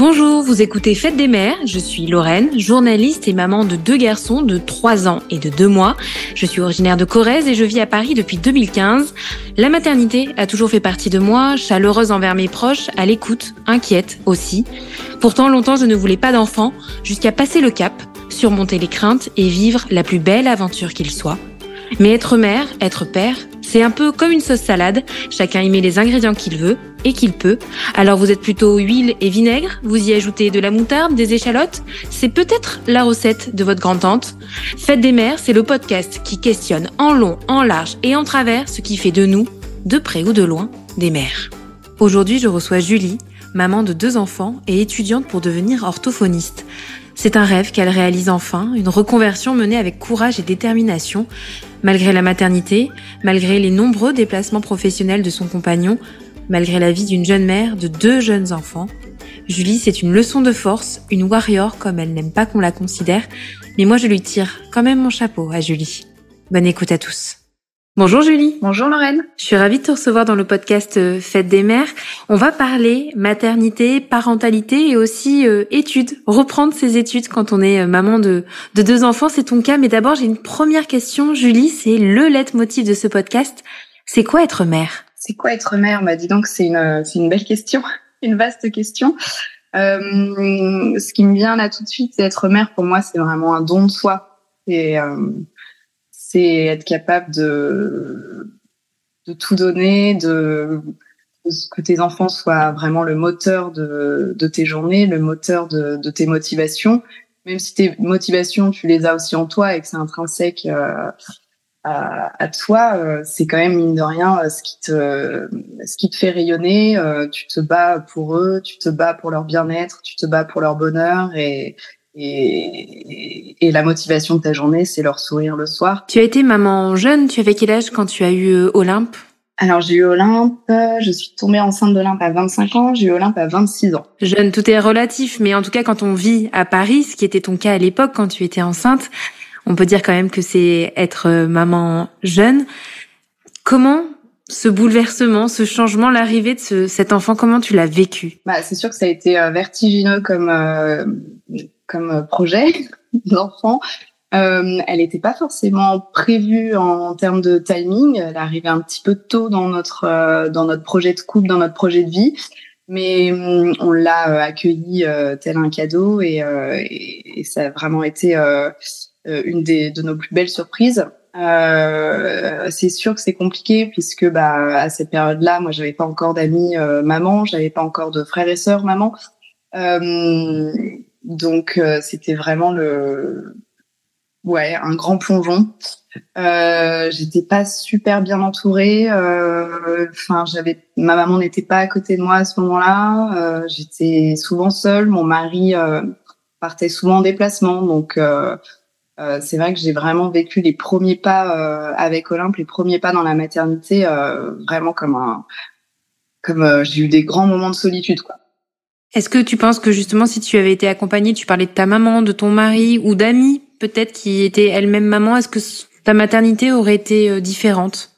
Bonjour, vous écoutez Fête des mères, je suis Lorraine, journaliste et maman de deux garçons de 3 ans et de 2 mois. Je suis originaire de Corrèze et je vis à Paris depuis 2015. La maternité a toujours fait partie de moi, chaleureuse envers mes proches, à l'écoute, inquiète aussi. Pourtant, longtemps je ne voulais pas d'enfant, jusqu'à passer le cap, surmonter les craintes et vivre la plus belle aventure qu'il soit. Mais être mère, être père, c'est un peu comme une sauce salade, chacun y met les ingrédients qu'il veut et qu'il peut. Alors vous êtes plutôt huile et vinaigre, vous y ajoutez de la moutarde, des échalotes, c'est peut-être la recette de votre grand-tante. Fête des mères, c'est le podcast qui questionne en long, en large et en travers ce qui fait de nous, de près ou de loin, des mères. Aujourd'hui, je reçois Julie, maman de deux enfants et étudiante pour devenir orthophoniste. C'est un rêve qu'elle réalise enfin, une reconversion menée avec courage et détermination, malgré la maternité, malgré les nombreux déplacements professionnels de son compagnon, malgré la vie d'une jeune mère de deux jeunes enfants. Julie, c'est une leçon de force, une warrior comme elle n'aime pas qu'on la considère, mais moi je lui tire quand même mon chapeau à Julie. Bonne écoute à tous. Bonjour Julie. Bonjour Lorraine. Je suis ravie de te recevoir dans le podcast euh, Fête des mères. On va parler maternité, parentalité et aussi euh, études. Reprendre ses études quand on est euh, maman de, de deux enfants, c'est ton cas. Mais d'abord, j'ai une première question, Julie. C'est le leitmotiv de ce podcast. C'est quoi être mère? C'est quoi être mère? Bah dis donc, c'est une, c'est une belle question, une vaste question. Euh, ce qui me vient là tout de suite, c'est être mère. Pour moi, c'est vraiment un don de soi. Et c'est être capable de, de tout donner, de, que tes enfants soient vraiment le moteur de, de tes journées, le moteur de, de, tes motivations. Même si tes motivations, tu les as aussi en toi et que c'est intrinsèque euh, à, toi, euh, c'est quand même mine de rien euh, ce qui te, ce qui te fait rayonner. Tu te bats pour eux, tu te bats pour leur bien-être, tu te bats pour leur bonheur et, et, et, la motivation de ta journée, c'est leur sourire le soir. Tu as été maman jeune, tu avais quel âge quand tu as eu euh, Olympe? Alors j'ai eu Olympe, je suis tombée enceinte d'Olympe à 25 ans, j'ai eu Olympe à 26 ans. Jeune, tout est relatif, mais en tout cas quand on vit à Paris, ce qui était ton cas à l'époque quand tu étais enceinte, on peut dire quand même que c'est être euh, maman jeune. Comment ce bouleversement, ce changement, l'arrivée de ce, cet enfant, comment tu l'as vécu? Bah, C'est sûr que ça a été euh, vertigineux comme comme euh, projet d'enfant. Euh, elle n'était pas forcément prévue en, termes de timing. Elle arrivait un petit peu tôt dans notre euh, dans notre projet de couple, dans notre projet de vie, mais hum, on l'a euh, accueilli tel un cadeau et, ça a vraiment été une des de nos plus belles surprises. c'est sûr que c'est compliqué puisque bah à cette période-là, moi j'avais pas encore d'amis maman, j'avais pas encore de frères et sœurs maman. Donc euh, c'était vraiment le ouais un grand plongeon. Euh, j'étais pas super bien entourée. Euh, enfin, j'avais ma maman n'était pas à côté de moi à ce moment-là. Euh, j'étais souvent seule. Mon mari partait souvent en déplacement, donc c'est vrai que j'ai vraiment vécu les premiers pas avec Olympe, les premiers pas dans la maternité, vraiment comme un comme j'ai eu des grands moments de solitude quoi. Est-ce que tu penses que justement, si tu avais été accompagnée, tu parlais de ta maman, de ton mari ou d'amis peut-être qui étaient elles-mêmes maman, est-ce que ta maternité aurait été euh, différente?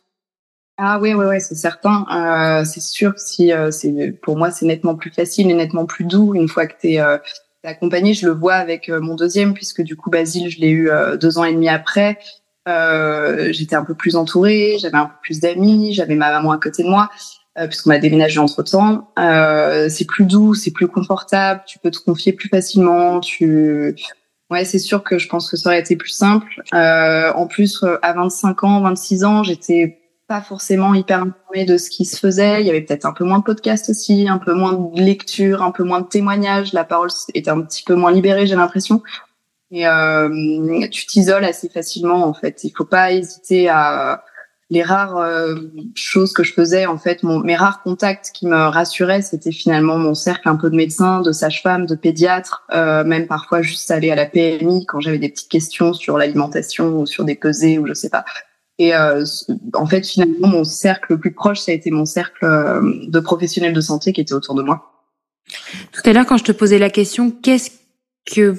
Ah oui, oui, oui, c'est certain. Euh, c'est sûr que si, euh, c'est pour moi, c'est nettement plus facile et nettement plus doux une fois que tu euh, accompagnée. Je le vois avec mon deuxième, puisque du coup, Basile, je l'ai eu deux ans et demi après. J'étais un peu plus entourée, j'avais un peu plus d'amis, j'avais ma maman à côté de moi puisqu'on a déménagé entre temps. Euh, c'est plus doux, c'est plus confortable, tu peux te confier plus facilement. Tu, ouais, c'est sûr que je pense que ça aurait été plus simple. Euh, en plus, euh, à 25 ans, 26 ans, j'étais pas forcément hyper informée de ce qui se faisait. Il y avait peut-être un peu moins de podcasts aussi, un peu moins de lecture, un peu moins de témoignages. La parole était un petit peu moins libérée, j'ai l'impression. Et euh, tu t'isoles assez facilement en fait. Il faut pas hésiter à les rares euh, choses que je faisais, en fait, mon, mes rares contacts qui me rassuraient, c'était finalement mon cercle un peu de médecins, de sages-femmes, de pédiatres, euh, même parfois juste aller à la PMI quand j'avais des petites questions sur l'alimentation ou sur des pesées ou je sais pas. Et euh, en fait, finalement, mon cercle le plus proche, ça a été mon cercle de professionnels de santé qui étaient autour de moi. Tout à l'heure, quand je te posais la question, qu'est-ce que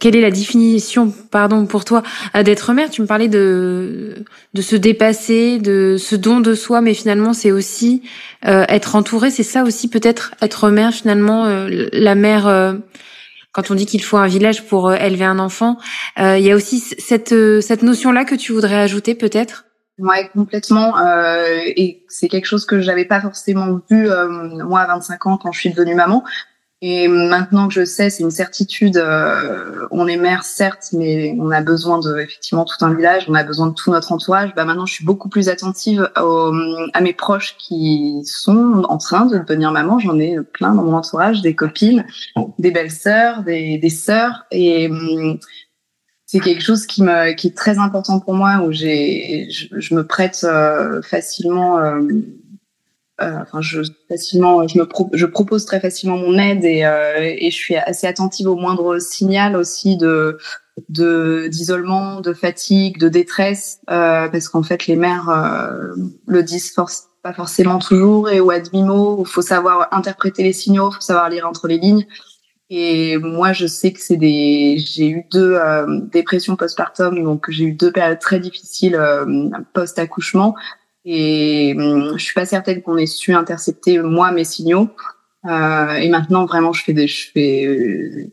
quelle est la définition, pardon, pour toi d'être mère? Tu me parlais de de se dépasser, de ce don de soi, mais finalement c'est aussi être entourée. C'est ça aussi peut-être être mère finalement, la mère quand on dit qu'il faut un village pour euh, élever un enfant, euh, il y a aussi cette euh, cette notion là que tu voudrais ajouter peut-être? Ouais, complètement. Euh, et c'est quelque chose que j'avais pas forcément vu moi à 25 ans quand je suis devenue maman. Et maintenant que je sais, c'est une certitude. Euh, on est mère, certes, mais on a besoin de effectivement tout un village. On a besoin de tout notre entourage. Bah maintenant, je suis beaucoup plus attentive à mes proches qui sont en train de devenir maman. J'en ai plein dans mon entourage, des copines, des belles sœurs, des, des sœurs, et hum, c'est quelque chose qui me qui est très important pour moi où j'ai je, je me prête euh, facilement euh, enfin, je facilement, je me je propose très facilement mon aide et, euh, et je suis assez attentive au moindre signal aussi de de d'isolement, de fatigue, de détresse, euh, parce qu'en fait les mères euh, le disent pas forcément toujours et ou à demi-mot. Il faut savoir interpréter les signaux, faut savoir lire entre les lignes. Et moi, je sais que c'est des. J'ai eu deux euh, dépressions postpartum, donc j'ai eu deux périodes très difficiles euh, post accouchement. Et hum, je suis pas certaine qu'on ait su intercepter moi mes signaux. Euh, et maintenant, vraiment, je fais des, je fais. Euh,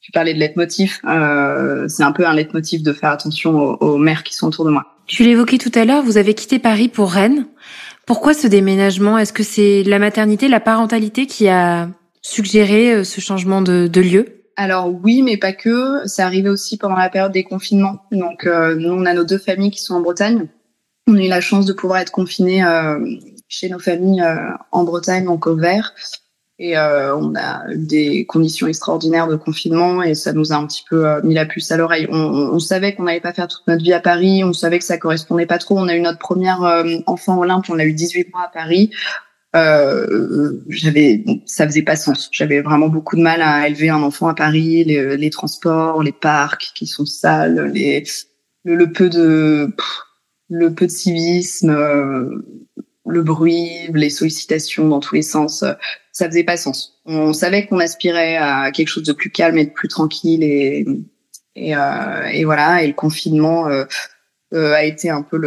tu parlais de leitmotiv. Euh, c'est un peu un leitmotiv de faire attention aux, aux mères qui sont autour de moi. Tu l'évoquais tout à l'heure. Vous avez quitté Paris pour Rennes. Pourquoi ce déménagement? Est-ce que c'est la maternité, la parentalité qui a suggéré euh, ce changement de, de lieu? Alors oui, mais pas que. Ça arrivait aussi pendant la période des confinements. Donc euh, nous, on a nos deux familles qui sont en Bretagne. On a eu la chance de pouvoir être confinés euh, chez nos familles euh, en Bretagne, donc au vert. Et euh, on a eu des conditions extraordinaires de confinement et ça nous a un petit peu mis la puce à l'oreille. On, on, savait qu'on n'allait pas faire toute notre vie à Paris, on savait que ça correspondait pas trop. On a eu notre première enfant Olympe, on a eu 18 mois à Paris. Euh, j'avais ça faisait pas sens j'avais vraiment beaucoup de mal à élever un enfant à Paris les, les transports les parcs qui sont sales les le, le peu de le peu de civisme, euh, le bruit, les sollicitations dans tous les sens, euh, ça faisait pas sens. On savait qu'on aspirait à quelque chose de plus calme et de plus tranquille et euh, voilà. Et le confinement a été un peu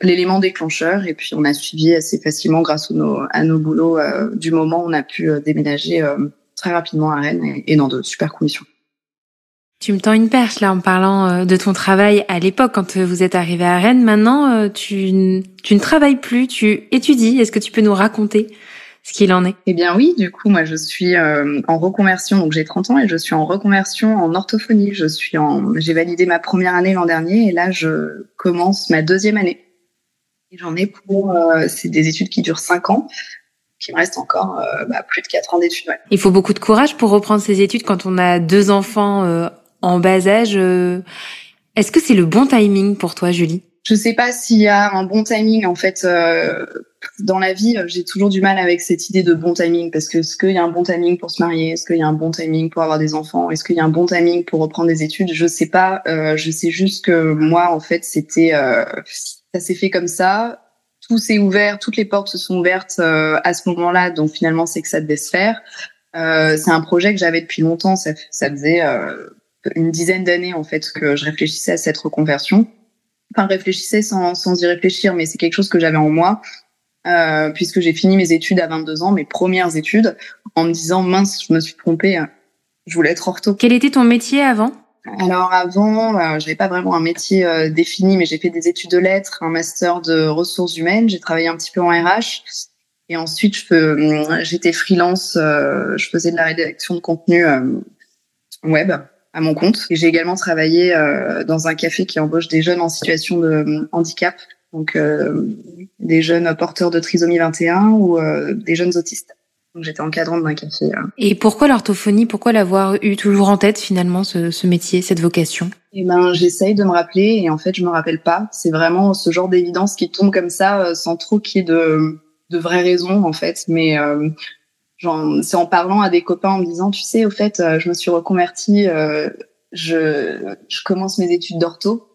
l'élément déclencheur. Et puis on a suivi assez facilement grâce à nos, à nos boulots du moment. On a pu déménager très rapidement à Rennes et dans de super conditions. Tu me tends une perche là en parlant euh, de ton travail à l'époque quand euh, vous êtes arrivé à Rennes. Maintenant, euh, tu, tu ne travailles plus, tu étudies. Est-ce que tu peux nous raconter ce qu'il en est? Eh bien oui, du coup, moi je suis en reconversion, donc j'ai 30 ans et je suis en reconversion en orthophonie. Je suis en, j'ai validé ma première année l'an dernier et là je commence ma deuxième année. Et j'en ai pour, c'est des études qui durent 5 ans qui me reste encore bah, plus de 4 ans d'études. Ouais. Il faut beaucoup de courage pour reprendre ses études quand on a deux enfants en bas âge. Euh, est-ce que c'est le bon timing pour toi, Julie? Je sais pas s'il y a un bon timing. En fait, euh, dans la vie, j'ai toujours du mal avec cette idée de bon timing parce que est-ce qu'il y a un bon timing pour se marier? Est-ce qu'il y a un bon timing pour avoir des enfants? Est-ce qu'il y a un bon timing pour reprendre des études? Je sais pas. Euh, je sais juste que moi, en fait, c'était ça s'est fait comme ça. Tout s'est ouvert, toutes les portes se sont ouvertes à ce moment-là. Donc finalement, c'est que ça devait se faire. c'est un projet que j'avais depuis longtemps. Ça, ça faisait une dizaine d'années en fait que je réfléchissais à cette reconversion. Enfin, réfléchissais sans, sans y réfléchir, mais c'est quelque chose que j'avais en moi. Euh, puisque j'ai fini mes études à 22 ans, mes premières études, en me disant mince, je me suis trompée, euh, je voulais être ortho. Quel était ton métier avant? Alors avant, euh, j'avais pas vraiment un métier euh, défini, mais j'ai fait des études de lettres, un master de ressources humaines, j'ai travaillé un petit peu en RH, et ensuite j'étais freelance, je faisais de la rédaction de contenu web à mon compte. Et j'ai également travaillé euh, dans un café qui embauche des jeunes en situation de euh, handicap, donc euh, des jeunes porteurs de trisomie 21 ou euh, des jeunes autistes. Donc j'étais encadrante d'un café. Et pourquoi l'orthophonie? Pourquoi l'avoir eu toujours en tête finalement ce, ce métier, cette vocation? Eh ben j'essaye de me rappeler et en fait je me rappelle pas. C'est vraiment ce genre d'évidence qui tombe comme ça sans trop qu'il y ait de, de vraies raisons en fait. Mais c'est en parlant à des copains en me disant, tu sais, au fait, euh, je me suis reconvertie, euh, je, commence mes études d'ortho.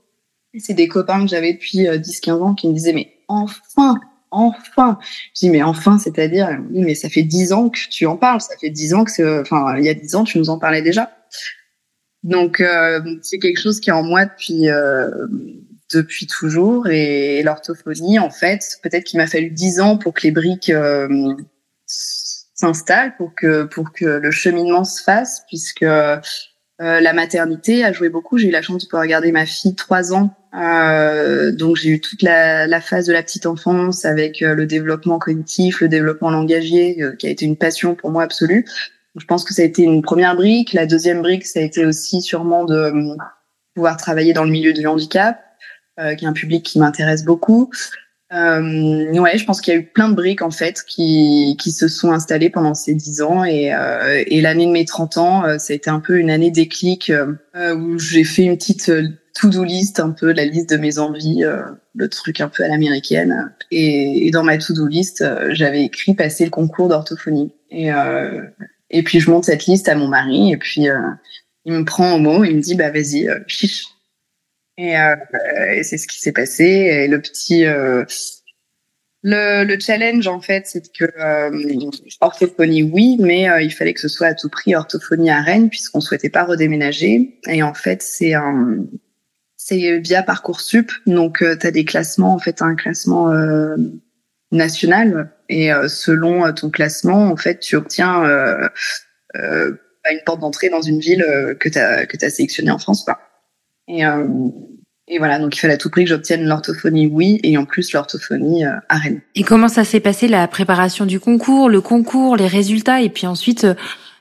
C'est des copains que j'avais depuis 10-15 euh, ans qui me disaient, mais enfin, enfin. Je dis, mais enfin, c'est-à-dire, mais ça fait 10 ans que tu en parles, ça fait 10 ans que enfin, il y a 10 ans, tu nous en parlais déjà. Donc c'est quelque chose qui est en moi depuis depuis toujours et l'orthophonie en fait peut-être qu'il m'a fallu dix ans pour que les briques s'installent pour que pour que le cheminement se fasse puisque euh, la maternité a joué beaucoup. J'ai eu la chance de pouvoir regarder ma fille trois ans. Euh, donc j'ai eu toute la, la, phase de la petite enfance avec euh, le développement cognitif, le développement langagier, euh, qui a été une passion pour moi absolue. Je pense que ça a été une première brique. La deuxième brique, ça a été aussi sûrement de pouvoir travailler dans le milieu du handicap, qui est un public qui m'intéresse beaucoup. Euh, ouais, je pense qu'il y a eu plein de briques en fait qui, qui se sont installées pendant ces dix ans et, euh, et l'année de mes 30 ans, euh, ça a été un peu une année déclic euh, où j'ai fait une petite euh, to-do list, un peu la liste de mes envies, le truc un peu à l'américaine. Et, et, dans ma to-do list, j'avais écrit passer le concours d'orthophonie. Et, et puis je monte cette liste à mon mari et puis il me prend au mot, il me dit bah vas-y, chiche, et, euh, c'est ce qui s'est passé. Et le petit, euh, le, le, challenge en fait, c'est que euh, orthophonie oui, mais euh, il fallait que ce soit à tout prix orthophonie à Rennes puisqu'on souhaitait pas redéménager. Et en fait, c'est un, c'est via parcoursup. Donc euh, tu as des classements en fait, un classement national et selon ton classement, en fait, tu obtiens une porte d'entrée dans une ville que tu as que as sélectionnée en France. Pas. Et, euh, et voilà, donc il fallait à tout prix que j'obtienne l'orthophonie, oui, et en plus l'orthophonie euh, à Rennes. Et comment ça s'est passé la préparation du concours, le concours, les résultats, et puis ensuite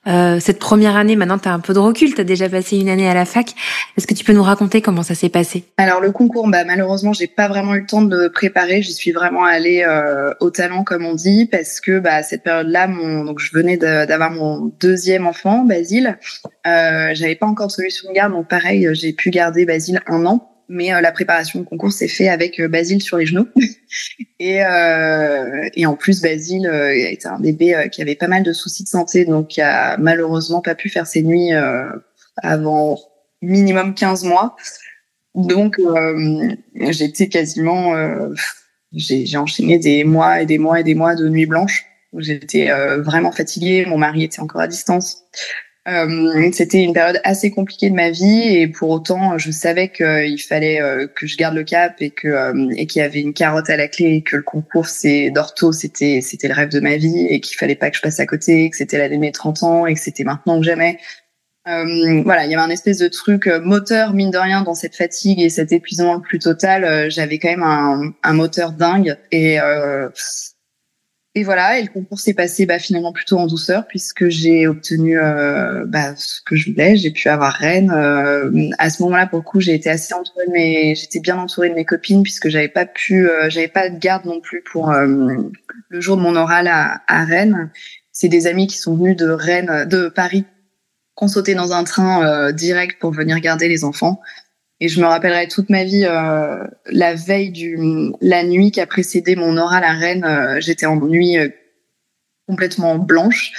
euh, cette première année, maintenant tu as un peu de recul, tu as déjà passé une année à la fac. Est-ce que tu peux nous raconter comment ça s'est passé? Alors le concours, bah, malheureusement, j'ai pas vraiment eu le temps de préparer. J'y suis vraiment allée euh, au talent, comme on dit, parce que bah, cette période-là, mon... donc je venais d'avoir mon deuxième enfant, Basile. Euh, J'avais pas encore de solution de garde, donc pareil, j'ai pu garder Basile un an mais euh, la préparation de concours s'est fait avec euh, Basile sur les genoux. et, euh, et en plus, Basile euh, était un bébé qui avait pas mal de soucis de santé, donc qui a malheureusement pas pu faire ses nuits avant minimum 15 mois. Donc, j'étais quasiment, j'ai enchaîné des mois et des mois et des mois de nuits blanches. J'étais vraiment fatiguée. Mon mari était encore à distance. Euh, c'était une période assez compliquée de ma vie et pour autant, je savais qu'il fallait euh, que je garde le cap et que euh, et qu'il y avait une carotte à la clé et que le concours c'est d'ortho, c'était c'était le rêve de ma vie et qu'il fallait pas que je passe à côté, que c'était l'année de mes 30 ans et que c'était maintenant que jamais. Euh, voilà, il y avait un espèce de truc moteur mine de rien dans cette fatigue et cet épuisement le plus total. J'avais quand même un, un moteur dingue et et voilà, le concours s'est passé bah, finalement plutôt en douceur puisque j'ai obtenu euh, bah, ce que je voulais. J'ai pu avoir Rennes. Euh, à ce moment-là, pour le coup, j'ai été assez entourée mes, j'étais bien entourée de mes copines puisque j'avais pas pu, euh, j'avais pas de garde non plus pour le jour de mon oral à, à Rennes. C'est des amis qui sont venus de Rennes, de Paris, qu'on sautait dans un train direct pour venir garder les enfants. Et je me rappellerai toute ma vie euh, la veille du la nuit qui a précédé mon oral à Rennes. Euh, j'étais en nuit euh, complètement blanche.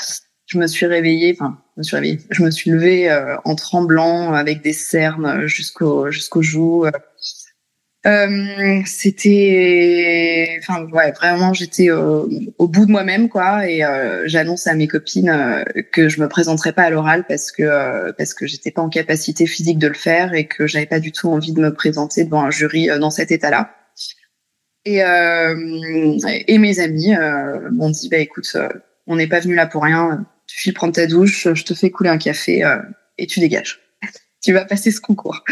Je me suis réveillée, enfin, je me suis réveillée. Je me suis levée en tremblant avec des cernes jusqu'au jusqu'aux joues. Euh, c'était, enfin ouais, vraiment j'étais au, bout de moi-même quoi, et euh, j'annonce à mes copines euh, que je me présenterai pas à l'oral parce que parce que j'étais pas en capacité physique de le faire et que j'avais pas du tout envie de me présenter devant un jury dans cet état-là. Et et mes amis m'ont dit bah écoute, on n'est pas venu là pour rien, tu files prendre ta douche, je te fais couler un café et tu dégages. tu vas passer ce concours.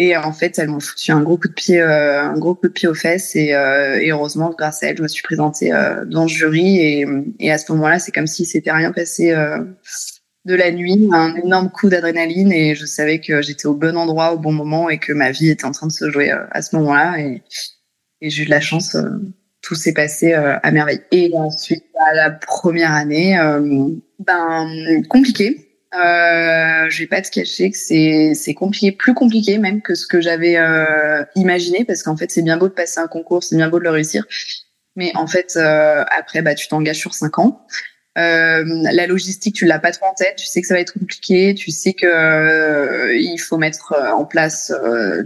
Et en fait, elles m'ont foutu un gros coup de pied, euh, un gros coup de pied aux fesses. Et, euh, et, heureusement, grâce à elles, je me suis présentée euh, dans le jury. Et, et à ce moment-là, c'est comme si c'était rien passé euh, de la nuit, un énorme coup d'adrénaline. Et je savais que j'étais au bon endroit au bon moment et que ma vie était en train de se jouer euh, à ce moment-là. Et, et j'ai eu de la chance. tout s'est passé à merveille. Et ensuite, à la première année, ben compliqué euh, je vais pas te cacher que c'est c'est compliqué, plus compliqué même que ce que j'avais euh, imaginé parce qu'en fait c'est bien beau de passer un concours, c'est bien beau de le réussir, mais en fait euh, après bah tu t'engages sur cinq ans. Euh, la logistique, tu l'as pas trop en tête. Tu sais que ça va être compliqué. Tu sais que euh, il faut mettre euh, en place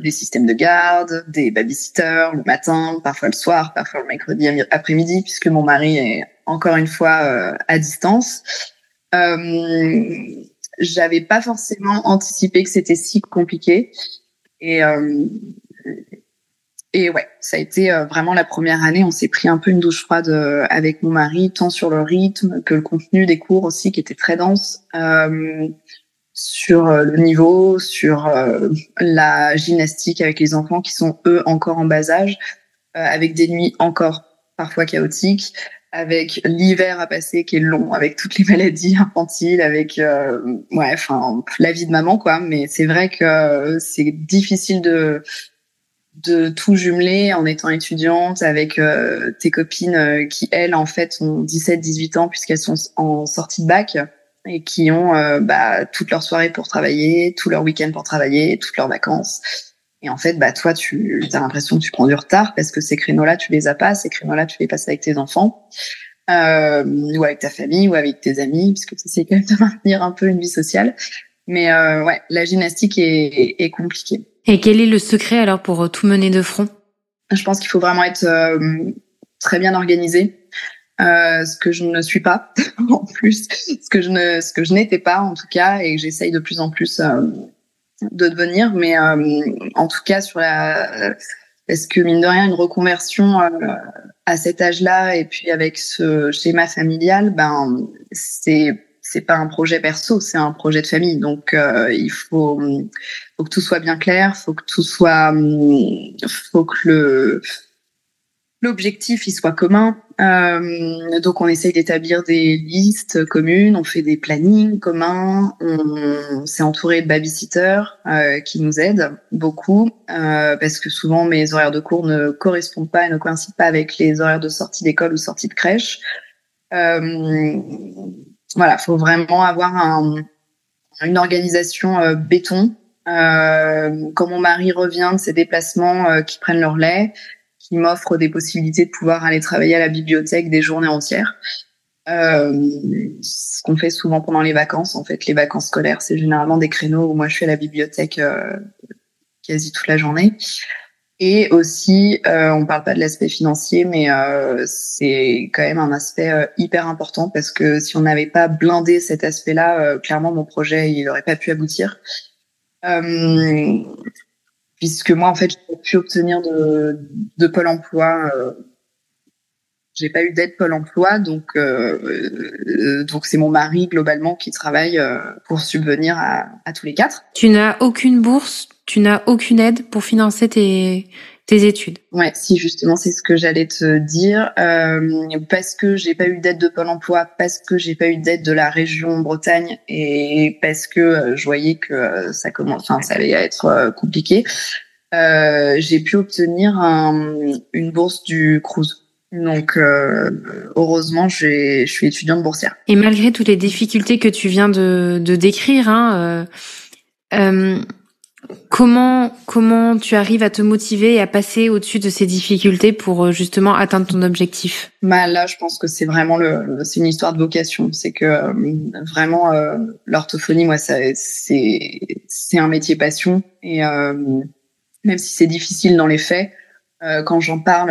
des systèmes de garde, des babysitters le matin, parfois le soir, parfois le mercredi après-midi, puisque mon mari est encore une fois à distance. J'avais pas forcément anticipé que c'était si compliqué. Et euh, et ouais, ça a été euh, vraiment la première année. On s'est pris un peu une douche froide euh, avec mon mari, tant sur le rythme que le contenu des cours aussi, qui était très dense, euh, sur le niveau, sur la gymnastique avec les enfants qui sont eux encore en bas âge, avec des nuits encore parfois chaotiques, avec l'hiver à passer qui est long, avec toutes les maladies infantiles, avec ouais, enfin la vie de maman quoi. Mais c'est vrai que c'est difficile de de tout jumeler en étant étudiante avec euh, tes copines euh, qui elles en fait ont 17 18 ans puisqu'elles sont en sortie de bac et qui ont euh, bah, toute leur soirée pour travailler, tout leur week-end pour travailler, toutes leurs vacances. Et en fait, bah toi, tu as l'impression que tu prends du retard parce que ces créneaux-là, tu les as pas. Ces créneaux-là, tu les passes avec tes enfants euh, ou avec ta famille ou avec tes amis, puisque tu essaies quand même de maintenir un peu une vie sociale. Mais ouais, la gymnastique est, est compliquée. Et quel est le secret alors pour euh, tout mener de front? Je pense qu'il faut vraiment être euh, très bien organisé. Euh, ce que je ne suis pas en plus, ce que je ne, ce que je n'étais pas en tout cas, et que j'essaye de plus en plus euh, de devenir. Mais euh, en tout cas sur la, parce que mine de rien, une reconversion à cet âge-là et puis avec ce schéma familial, ben c'est c'est pas un projet perso, c'est un projet de famille. Donc euh, il faut, faut que tout soit bien clair, faut que tout soit, faut que le l'objectif il soit commun. Euh, donc on essaye d'établir des listes communes, on fait des plannings communs, on s'est entouré de babysitters euh, qui nous aident beaucoup euh, parce que souvent mes horaires de cours ne correspondent pas et ne coïncident pas avec les horaires de sortie d'école ou sortie de crèche. Euh, voilà, faut vraiment avoir un, une organisation euh, béton. Euh, quand mon mari revient de ses déplacements qui prennent leur lait, qui m'offre des possibilités de pouvoir aller travailler à la bibliothèque des journées entières. Euh, ce qu'on fait souvent pendant les vacances. En fait, les vacances scolaires, c'est généralement des créneaux où moi je suis à la bibliothèque euh, quasi toute la journée. Et aussi, euh, on parle pas de l'aspect financier, mais euh, c'est quand même un aspect euh, hyper important parce que si on n'avait pas blindé cet aspect-là, euh, clairement mon projet il n'aurait pas pu aboutir. Euh, puisque moi en fait j'ai pu obtenir de, de Pôle Emploi. j'ai pas eu d'aide Pôle Emploi, donc donc c'est mon mari globalement qui travaille pour subvenir à, à tous les quatre. Tu n'as aucune bourse tu n'as aucune aide pour financer tes, tes études. Ouais, si justement c'est ce que j'allais te dire, euh, parce que j'ai pas eu d'aide de Pôle Emploi, parce que j'ai pas eu d'aide de la région Bretagne et parce que euh, je voyais que euh, ça commence, enfin ça allait être euh, compliqué, euh, j'ai pu obtenir un, une bourse du Cruz. Donc heureusement, je suis étudiante boursière. Et malgré toutes les difficultés que tu viens de, de décrire, hein, euh, Comment comment tu arrives à te motiver et à passer au-dessus de ces difficultés pour euh, justement atteindre ton objectif? Bah là, je pense que c'est vraiment le, c'est une histoire de vocation. C'est que euh, vraiment euh, l'orthophonie, moi, c'est c'est un métier passion. Et euh, même si c'est difficile dans les faits, quand j'en parle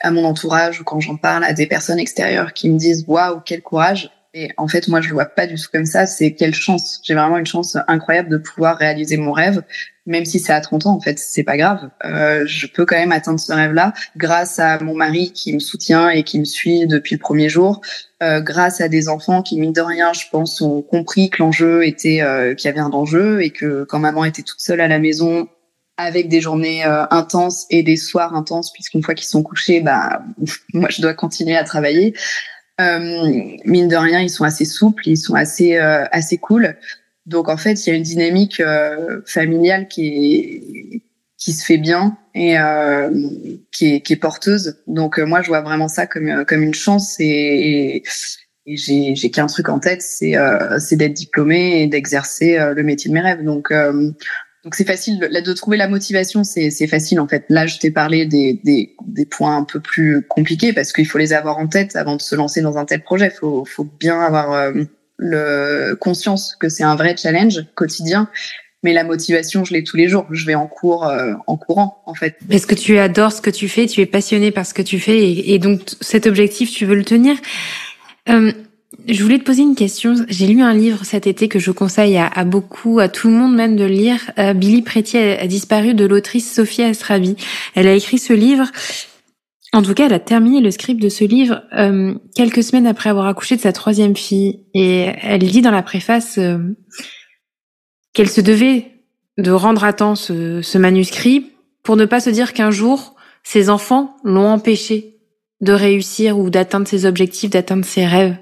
à mon entourage ou quand j'en parle à des personnes extérieures qui me disent waouh quel courage, et en fait, moi, je le vois pas du tout comme ça. C'est quelle chance. J'ai vraiment une chance incroyable de pouvoir réaliser mon rêve, même si c'est à 30 ans. En fait, c'est pas grave. Euh, je peux quand même atteindre ce rêve-là grâce à mon mari qui me soutient et qui me suit depuis le premier jour. Euh, grâce à des enfants qui, mine de rien, je pense, ont compris que l'enjeu était, euh, qu'il y avait un enjeu et que quand maman était toute seule à la maison, avec des journées euh, intenses et des soirs intenses, puisqu'une fois qu'ils sont couchés, bah, moi, je dois continuer à travailler. Euh, mine de rien, ils sont assez souples, ils sont assez euh, assez cool. Donc en fait, il y a une dynamique euh, familiale qui est qui se fait bien et euh, qui, est, qui est porteuse. Donc moi, je vois vraiment ça comme comme une chance et, et, j'ai j'ai qu'un truc en tête, c'est c'est d'être diplômée et d'exercer le métier de mes rêves. Donc donc c'est facile de, de trouver la motivation, c'est facile en fait. Là, je t'ai parlé des, des, des, points un peu plus compliqués parce qu'il faut les avoir en tête avant de se lancer dans un tel projet. Il faut, faut bien avoir euh, le conscience que c'est un vrai challenge quotidien. Mais la motivation, je l'ai tous les jours. Je vais en cours, euh, en courant, en fait. Parce que tu adores ce que tu fais, tu es passionné par ce que tu fais, et, et donc cet objectif, tu veux le tenir? Euh, je voulais te poser une question. J'ai lu un livre cet été que je conseille à, beaucoup, à tout le monde même de lire. Euh, Billy Preti a, disparu de l'autrice Sophia Astrabi. Elle a écrit ce livre. En tout cas, elle a terminé le script de ce livre euh, quelques semaines après avoir accouché de sa troisième fille. Et elle dit dans la préface euh, qu'elle se devait de rendre à temps ce manuscrit pour ne pas se dire qu'un jour, ses enfants l'ont empêché de réussir ou d'atteindre ses objectifs, d'atteindre ses rêves.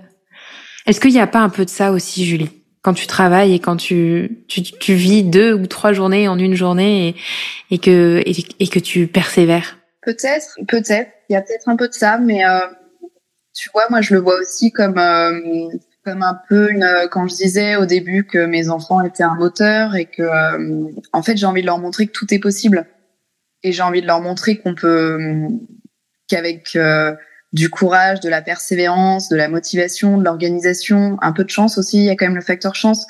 Est-ce qu'il n'y a pas un peu de ça aussi, Julie? Quand tu travailles et quand tu, tu, tu, vis deux ou trois journées en une journée et, et que, et, que tu persévères? Peut-être, peut-être. Il y a peut-être un peu de ça, mais euh, tu vois, moi, je le vois aussi comme, euh, comme un peu une, quand je disais au début que mes enfants étaient un moteur et que, euh, en fait, j'ai envie de leur montrer que tout est possible. Et j'ai envie de leur montrer qu'on peut, qu'avec du courage, de la persévérance, de la motivation, de l'organisation, un peu de chance aussi. Il y a quand même le facteur chance.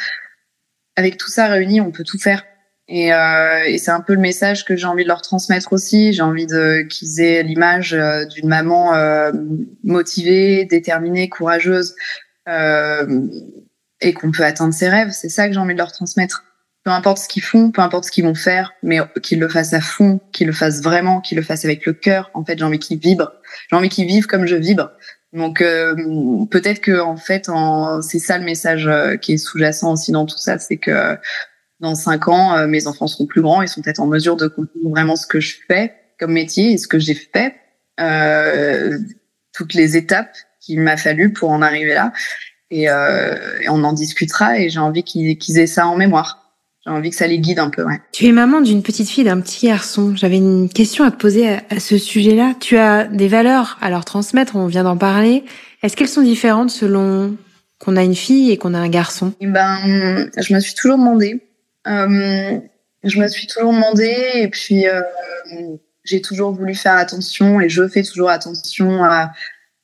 Avec tout ça réuni, on peut tout faire. Et, euh, et c'est un peu le message que j'ai envie de leur transmettre aussi. J'ai envie de qu'ils aient l'image euh, d'une maman euh, motivée, déterminée, courageuse, euh, et qu'on peut atteindre ses rêves. C'est ça que j'ai envie de leur transmettre peu importe ce qu'ils font, peu importe ce qu'ils vont faire, mais qu'ils le fassent à fond, qu'ils le fassent vraiment, qu'ils le fassent avec le cœur. En fait, j'ai envie qu'ils vibrent. J'ai envie qu'ils vivent comme je vibre. Donc euh, peut-être que en fait, en... c'est ça le message euh, qui est sous-jacent aussi dans tout ça, c'est que dans cinq ans, euh, mes enfants seront plus grands, ils sont peut-être en mesure de comprendre vraiment ce que je fais comme métier et ce que j'ai fait, euh, toutes les étapes qu'il m'a fallu pour en arriver là. Et, et on en discutera et j'ai envie qu'ils aient ça en mémoire j'ai envie que ça les guide un peu. Ouais. Tu es maman d'une petite fille et d'un petit garçon. J'avais une question à te poser à, ce sujet-là. Tu as des valeurs à leur transmettre, on vient d'en parler. Est-ce qu'elles sont différentes selon qu'on a une fille et qu'on a un garçon? Eh Ben, je me suis toujours demandé. Euh, je me suis toujours demandé et puis euh, j'ai toujours voulu faire attention et je fais toujours attention à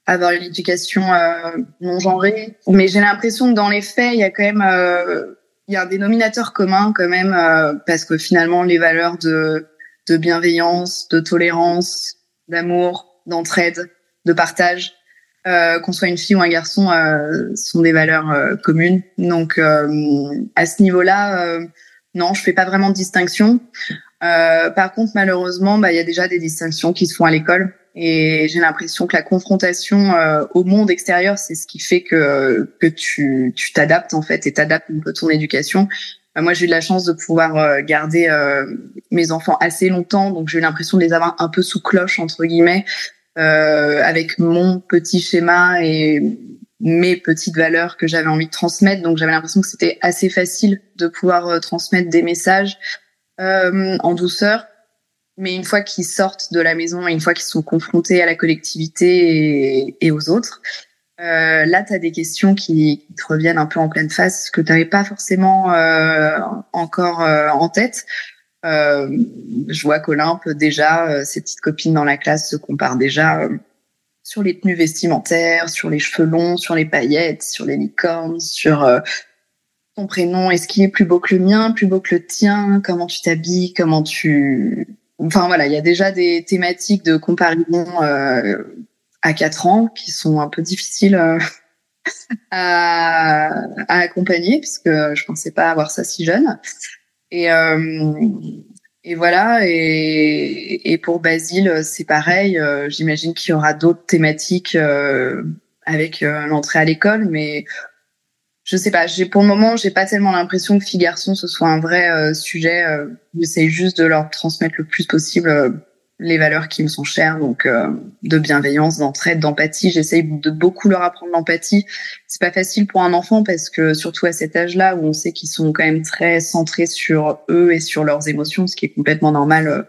avoir l'éducation euh, non genrée. Mais j'ai l'impression que dans les faits, il y a quand même euh, il y a un dénominateur commun quand même euh, parce que finalement les valeurs de bienveillance, de tolérance, d'amour, d'entraide, de partage, euh, qu'on soit une fille ou un garçon, euh, sont des valeurs communes. Donc à ce niveau-là, non, je fais pas vraiment de distinction. par contre, malheureusement, bah il y a déjà des distinctions qui se font à l'école. Et j'ai l'impression que la confrontation euh, au monde extérieur, c'est ce qui fait que que tu tu t'adaptes en fait et t'adaptes un peu ton éducation. Euh, moi, j'ai eu de la chance de pouvoir euh, garder mes enfants assez longtemps, donc j'ai eu l'impression de les avoir un peu sous cloche entre guillemets, avec mon petit schéma et mes petites valeurs que j'avais envie de transmettre. Donc j'avais l'impression que c'était assez facile de pouvoir transmettre des messages en douceur mais une fois qu'ils sortent de la maison et une fois qu'ils sont confrontés à la collectivité et, aux autres, euh, là, tu as des questions qui, te reviennent un peu en pleine face, que tu n'avais pas forcément euh, encore euh, en tête. Euh, je vois qu'Olympe, déjà, euh, ses petites copines dans la classe se comparent déjà sur les tenues vestimentaires, sur les cheveux longs, sur les paillettes, sur les licornes, sur ton prénom. Est-ce qu'il est plus beau que le mien, plus beau que le tien Comment tu t'habilles Comment tu Enfin voilà, il y a déjà des thématiques de comparaison euh, à 4 ans qui sont un peu difficiles euh, à, accompagner puisque je pensais pas avoir ça si jeune. Et, euh, et voilà. Et, et pour Basile, c'est pareil. J'imagine qu'il y aura d'autres thématiques avec l'entrée à l'école, mais je sais pas. J'ai pour le moment, j'ai pas tellement l'impression que filles garçons ce soit un vrai euh, sujet. Euh, J'essaie juste de leur transmettre le plus possible euh, les valeurs qui me sont chères, donc euh, de bienveillance, d'entraide, d'empathie. J'essaie de beaucoup leur apprendre l'empathie. C'est pas facile pour un enfant parce que surtout à cet âge-là où on sait qu'ils sont quand même très centrés sur eux et sur leurs émotions, ce qui est complètement normal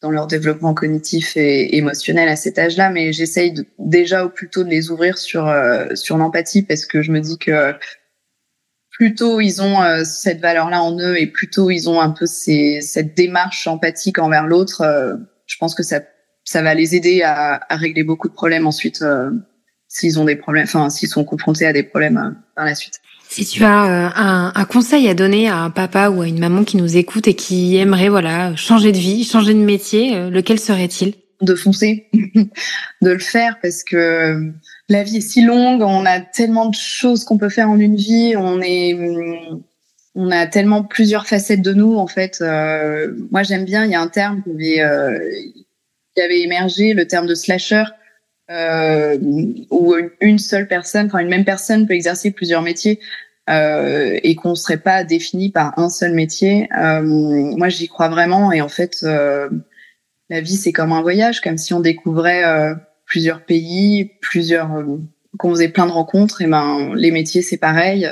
dans leur développement cognitif et émotionnel à cet âge-là, mais j'essaye déjà au plus tôt de les ouvrir sur sur l'empathie parce que je me dis que plutôt ils ont euh, cette valeur-là en eux et plutôt ils ont un peu ces, cette démarche empathique envers l'autre, euh, je pense que ça, ça va les aider à, à régler beaucoup de problèmes ensuite euh, s'ils ont des problèmes, enfin s'ils sont confrontés à des problèmes par la suite. Si tu as un, un, conseil à donner à un papa ou à une maman qui nous écoute et qui aimerait voilà changer de vie, changer de métier, lequel serait-il? De foncer, de le faire parce que la vie est si longue, on a tellement de choses qu'on peut faire en une vie, on est, on a tellement plusieurs facettes de nous en fait. Euh, moi j'aime bien, il y a un terme qui avait, euh, émergé, le terme de slasher, euh, où une seule personne, enfin une même personne peut exercer plusieurs métiers. Et qu'on serait pas défini par un seul métier. Moi, j'y crois vraiment. Et en fait, la vie, c'est comme un voyage, comme si on découvrait plusieurs pays, plusieurs, qu'on faisait plein de rencontres. Et ben, les métiers, c'est pareil.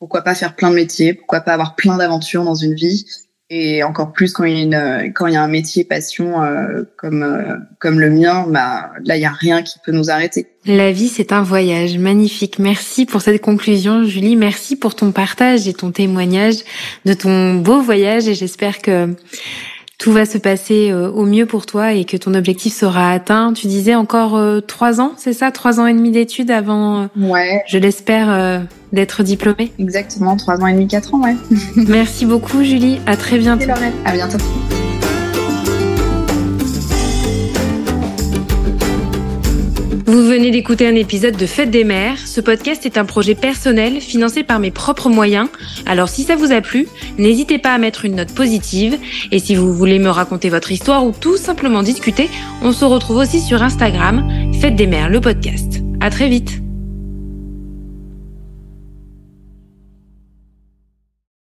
pourquoi pas faire plein de métiers Pourquoi pas avoir plein d'aventures dans une vie et encore plus quand il y a, une, quand il y a un métier passion euh, comme, euh, comme le mien, bah, là, il n'y a rien qui peut nous arrêter. La vie, c'est un voyage magnifique. Merci pour cette conclusion, Julie. Merci pour ton partage et ton témoignage de ton beau voyage. Et j'espère que tout va se passer euh, au mieux pour toi et que ton objectif sera atteint. Tu disais encore euh, trois ans, c'est ça? Trois ans et demi d'études avant, euh, ouais. je l'espère, d'être diplômée? Exactement, trois ans et demi, quatre ans, ouais. Merci beaucoup Julie, à très bientôt. À bientôt. Vous venez d'écouter un épisode de Fête des mères. Ce podcast est un projet personnel financé par mes propres moyens. Alors si ça vous a plu, n'hésitez pas à mettre une note positive. Et si vous voulez me raconter votre histoire ou tout simplement discuter, on se retrouve aussi sur Instagram, Fête des mères, le podcast. À très vite.